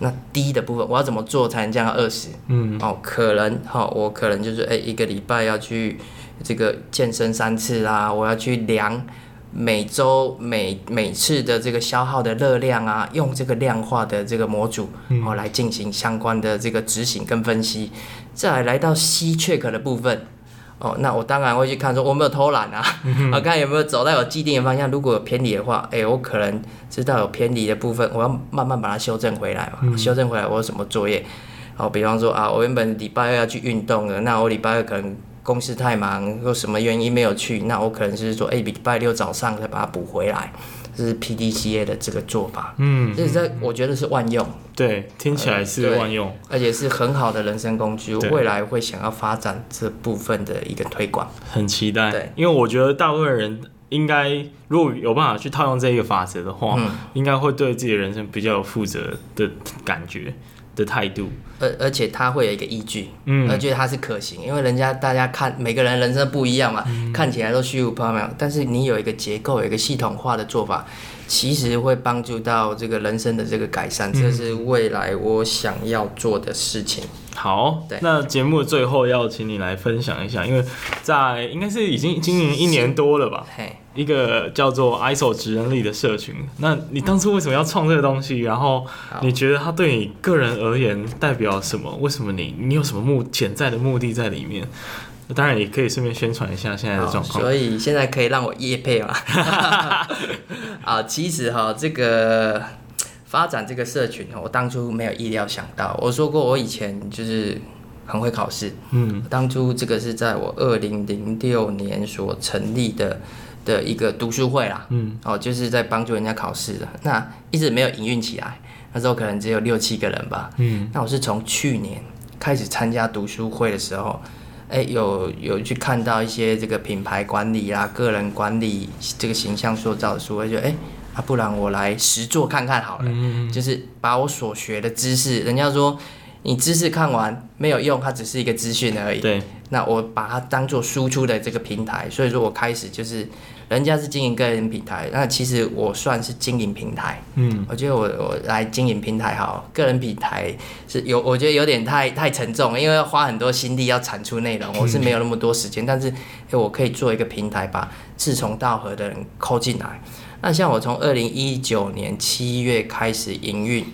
Speaker 1: 那低的部分我要怎么做才能降到二十？嗯，哦，可能，好，我可能就是，哎、欸，一个礼拜要去这个健身三次啦，我要去量。每周每每次的这个消耗的热量啊，用这个量化的这个模组哦来进行相关的这个执行跟分析，再来来到 C check 的部分哦，那我当然会去看说我没有偷懒啊，我看有没有走到我既定的方向，如果有偏离的话，哎，我可能知道有偏离的部分，我要慢慢把它修正回来嘛，修正回来我有什么作业？哦，比方说啊，我原本礼拜二要去运动的，那我礼拜二可能。公司太忙，或什么原因没有去，那我可能是说，哎、欸，礼拜六早上再把它补回来，这是 PDCA 的这个做法。嗯，这是我觉得是万用。
Speaker 2: 对，听起来是万用，
Speaker 1: 而且是很好的人生工具。未来会想要发展这部分的一个推广，
Speaker 2: 很期待。
Speaker 1: 对，
Speaker 2: 因为我觉得大部分人应该如果有办法去套用这一个法则的话，嗯、应该会对自己的人生比较有负责的感觉。的态度，
Speaker 1: 而而且他会有一个依据，嗯，而且它是可行，因为人家大家看每个人人生不一样嘛，嗯、看起来都虚无缥缈，但是你有一个结构，有一个系统化的做法，其实会帮助到这个人生的这个改善，这是未来我想要做的事情。
Speaker 2: 好，对，那节目最后要请你来分享一下，因为在应该是已经经营一年多了吧，嘿。一个叫做 ISO 职人力的社群，那你当初为什么要创这个东西？然后你觉得它对你个人而言代表什么？为什么你你有什么目潜在的目的在里面？当然，也可以顺便宣传一下现在的状况。
Speaker 1: 所以现在可以让我夜配吗？啊，其实哈，这个发展这个社群，我当初没有意料想到。我说过，我以前就是很会考试。嗯，当初这个是在我二零零六年所成立的。的一个读书会啦，嗯，哦，就是在帮助人家考试的，那一直没有营运起来，那时候可能只有六七个人吧，嗯，那我是从去年开始参加读书会的时候，哎、欸，有有去看到一些这个品牌管理啊、个人管理这个形象塑造的书，我就哎、欸，啊，不然我来实做看看好了，嗯，就是把我所学的知识，人家说你知识看完没有用，它只是一个资讯而已，对，那我把它当做输出的这个平台，所以说我开始就是。人家是经营个人平台，那其实我算是经营平台。嗯，我觉得我我来经营平台好，个人平台是有，我觉得有点太太沉重，因为要花很多心力要产出内容，我是没有那么多时间。嗯、但是，诶，我可以做一个平台，把志同道合的人扣进来。那像我从二零一九年七月开始营运，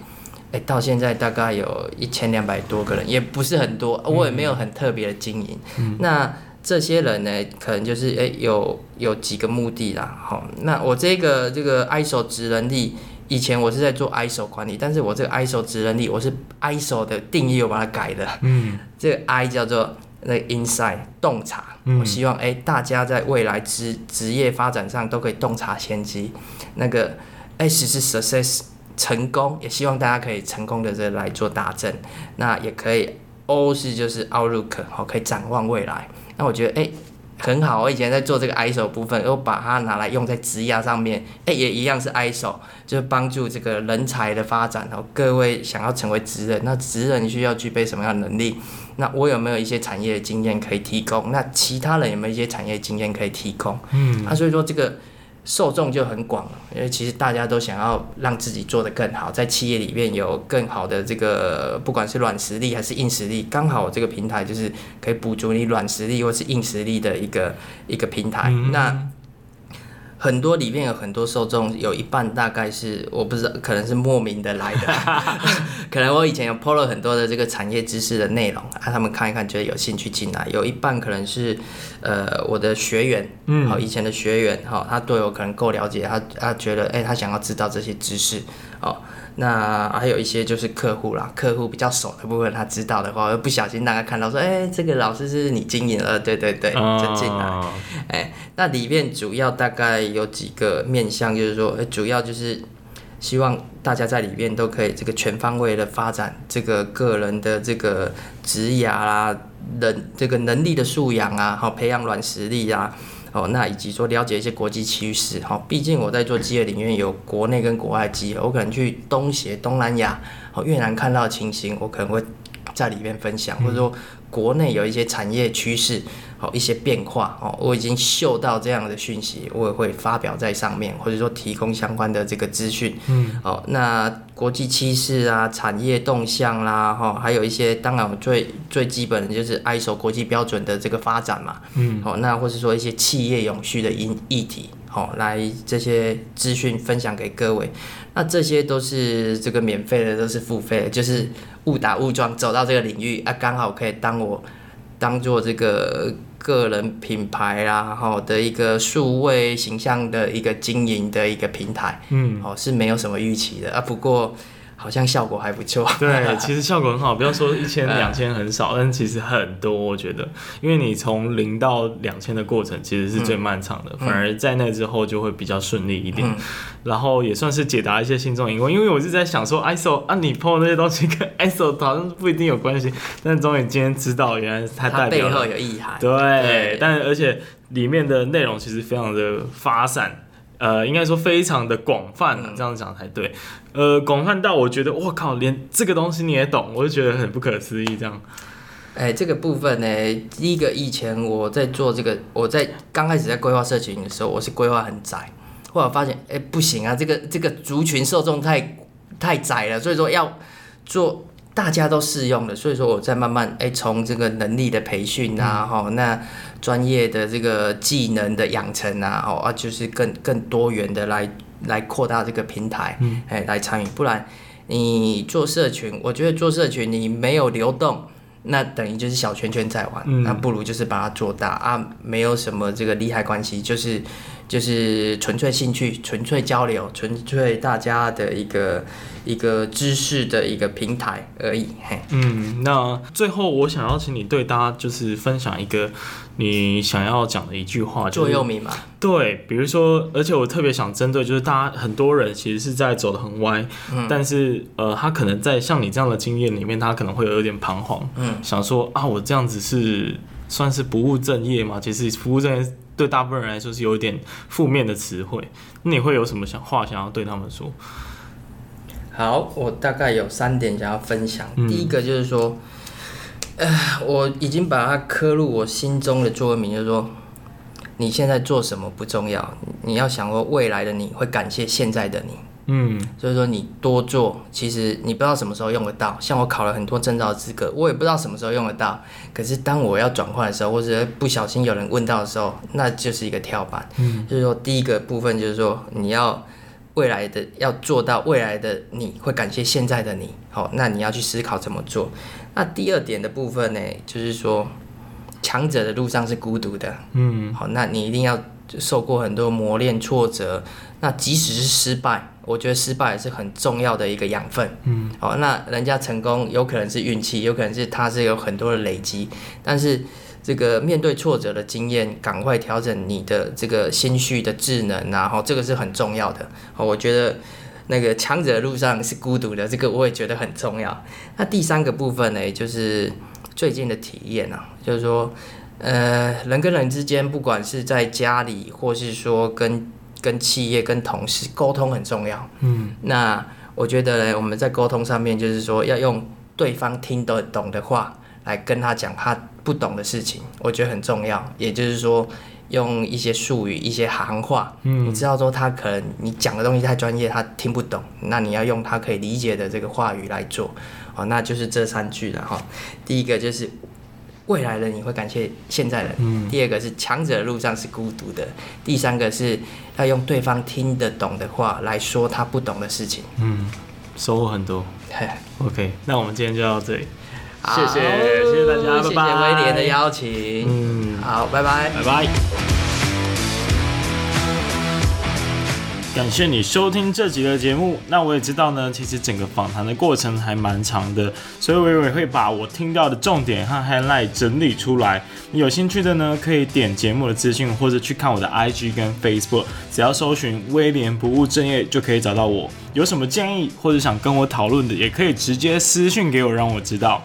Speaker 1: 诶，到现在大概有一千两百多个人，也不是很多，我也没有很特别的经营。嗯、那这些人呢，可能就是诶有有几个目的啦。好，那我这个这个 ISO 职能力，以前我是在做 ISO 管理，但是我这个 ISO 职能力，我是 ISO 的定义，我把它改的。嗯。这个 I 叫做那 inside 洞察。嗯。我希望诶大家在未来职职业发展上都可以洞察先机。那个 S 是 Success。成功，也希望大家可以成功的这来做达阵。那也可以，O 是就是 outlook，好，可以展望未来。那我觉得，哎、欸。很好，我以前在做这个 ISO 部分，又把它拿来用在职涯上面，哎，也一样是 ISO，就是帮助这个人才的发展然后。各位想要成为职人，那职人需要具备什么样的能力？那我有没有一些产业的经验可以提供？那其他人有没有一些产业经验可以提供？嗯，那所以说这个。受众就很广了，因为其实大家都想要让自己做得更好，在企业里面有更好的这个，不管是软实力还是硬实力，刚好这个平台就是可以补足你软实力或是硬实力的一个一个平台。嗯、那很多里面有很多受众，有一半大概是我不知道，可能是莫名的来的，可能我以前有 po 了很多的这个产业知识的内容啊，他们看一看觉得有兴趣进来，有一半可能是呃我的学员，嗯，好以前的学员哈，他对我可能够了解，他他觉得哎、欸、他想要知道这些知识，哦。那还有一些就是客户啦，客户比较熟的部分，他知道的话，又不小心大家看到说，哎、欸，这个老师是你经营了，对对对，就进来。哎、欸，那里面主要大概有几个面向，就是说，欸、主要就是希望大家在里面都可以这个全方位的发展这个个人的这个职涯啦，人这个能力的素养啊，好培养软实力啊。哦，那以及说了解一些国际趋势，哈，毕竟我在做企业里面有国内跟国外机会，我可能去东协、东南亚、哦越南看到的情形，我可能会在里面分享，或者说国内有一些产业趋势。一些变化哦，我已经嗅到这样的讯息，我也会发表在上面，或者说提供相关的这个资讯。嗯，哦，那国际趋势啊，产业动向啦，哈，还有一些当然最最基本的就是 ISO 国际标准的这个发展嘛。嗯，哦，那或是说一些企业永续的议议题，好，来这些资讯分享给各位。那这些都是这个免费的，都是付费的，就是误打误撞走到这个领域啊，刚好可以当我当做这个。个人品牌啦，哈的一个数位形象的一个经营的一个平台，嗯，哦是没有什么预期的啊，不过。好像效果还不错。
Speaker 2: 对，其实效果很好。不要说一千、两千很少，但其实很多。我觉得，因为你从零到两千的过程其实是最漫长的，嗯、反而在那之后就会比较顺利一点。嗯、然后也算是解答一些心中疑问。因为我是在想说，ISO 啊，你 PO 那些东西跟 ISO 好像不一定有关系，但终于今天知道，原来它代表
Speaker 1: 它背后有意涵。
Speaker 2: 对，对但而且里面的内容其实非常的发散。呃，应该说非常的广泛了，这样讲才对。呃，广泛到我觉得，我靠，连这个东西你也懂，我就觉得很不可思议。这样，
Speaker 1: 哎、欸，这个部分呢，第一个以前我在做这个，我在刚开始在规划社群的时候，我是规划很窄，后来发现，哎、欸，不行啊，这个这个族群受众太太窄了，所以说要做。大家都适用的，所以说我在慢慢诶，从这个能力的培训啊，哈、嗯，那专业的这个技能的养成啊，哦啊，就是更更多元的来来扩大这个平台，嗯，诶，来参与，不然你做社群，我觉得做社群你没有流动，那等于就是小圈圈在玩，嗯、那不如就是把它做大啊，没有什么这个利害关系，就是。就是纯粹兴趣、纯粹交流、纯粹大家的一个一个知识的一个平台而已。嘿，
Speaker 2: 嗯，那最后我想要请你对大家就是分享一个你想要讲的一句话，
Speaker 1: 座右铭嘛。
Speaker 2: 对，比如说，而且我特别想针对就是大家很多人其实是在走的很歪，嗯，但是呃，他可能在像你这样的经验里面，他可能会有点彷徨，嗯，想说啊，我这样子是算是不务正业吗？其实不务正业。对大部分人来说是有点负面的词汇，那你会有什么想话想要对他们说？
Speaker 1: 好，我大概有三点想要分享。嗯、第一个就是说，呃，我已经把它刻入我心中的座右铭，就是说，你现在做什么不重要，你要想过未来的你会感谢现在的你。嗯，所以说你多做，其实你不知道什么时候用得到。像我考了很多证照资格，我也不知道什么时候用得到。可是当我要转换的时候，或者不小心有人问到的时候，那就是一个跳板。嗯，就是说第一个部分就是说你要未来的要做到未来的你会感谢现在的你。好，那你要去思考怎么做。那第二点的部分呢，就是说强者的路上是孤独的。嗯，好，那你一定要受过很多磨练挫折。那即使是失败。我觉得失败是很重要的一个养分。嗯，好，那人家成功有可能是运气，有可能是他是有很多的累积，但是这个面对挫折的经验，赶快调整你的这个心绪的智能啊，然后这个是很重要的。好，我觉得那个强者的路上是孤独的，这个我也觉得很重要。那第三个部分呢，就是最近的体验啊，就是说，呃，人跟人之间，不管是在家里，或是说跟跟企业、跟同事沟通很重要。嗯，那我觉得呢，我们在沟通上面，就是说要用对方听得懂的话来跟他讲他不懂的事情，我觉得很重要。也就是说。用一些术语、一些行话，嗯，你知道说他可能你讲的东西太专业，他听不懂，那你要用他可以理解的这个话语来做，哦，那就是这三句了哈。第一个就是未来的你会感谢现在人，嗯，第二个是强者的路上是孤独的，第三个是要用对方听得懂的话来说他不懂的事情，
Speaker 2: 嗯，收获很多。
Speaker 1: 嘿
Speaker 2: ，OK，那我们今天就到这里。
Speaker 1: 好谢谢，谢谢大家，谢谢威廉的邀请。嗯，好，拜拜，
Speaker 2: 拜拜。感谢你收听这集的节目。那我也知道呢，其实整个访谈的过程还蛮长的，所以我也会把我听到的重点和 highlight 整理出来。你有兴趣的呢，可以点节目的资讯，或者去看我的 IG 跟 Facebook，只要搜寻威廉不务正业就可以找到我。有什么建议或者想跟我讨论的，也可以直接私讯给我，让我知道。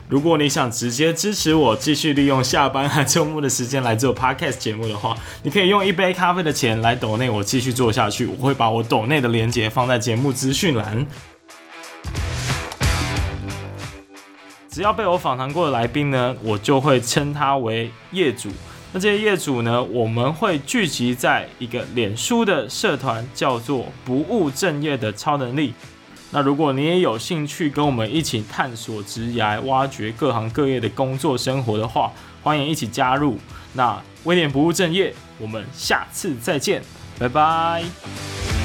Speaker 2: 如果你想直接支持我继续利用下班和周末的时间来做 podcast 节目的话，你可以用一杯咖啡的钱来抖内我继续做下去。我会把我抖内的链接放在节目资讯栏。只要被我访谈过的来宾呢，我就会称他为业主。那这些业主呢，我们会聚集在一个脸书的社团，叫做“不务正业的超能力”。那如果你也有兴趣跟我们一起探索职涯、挖掘各行各业的工作生活的话，欢迎一起加入。那威廉不务正业，我们下次再见，拜拜。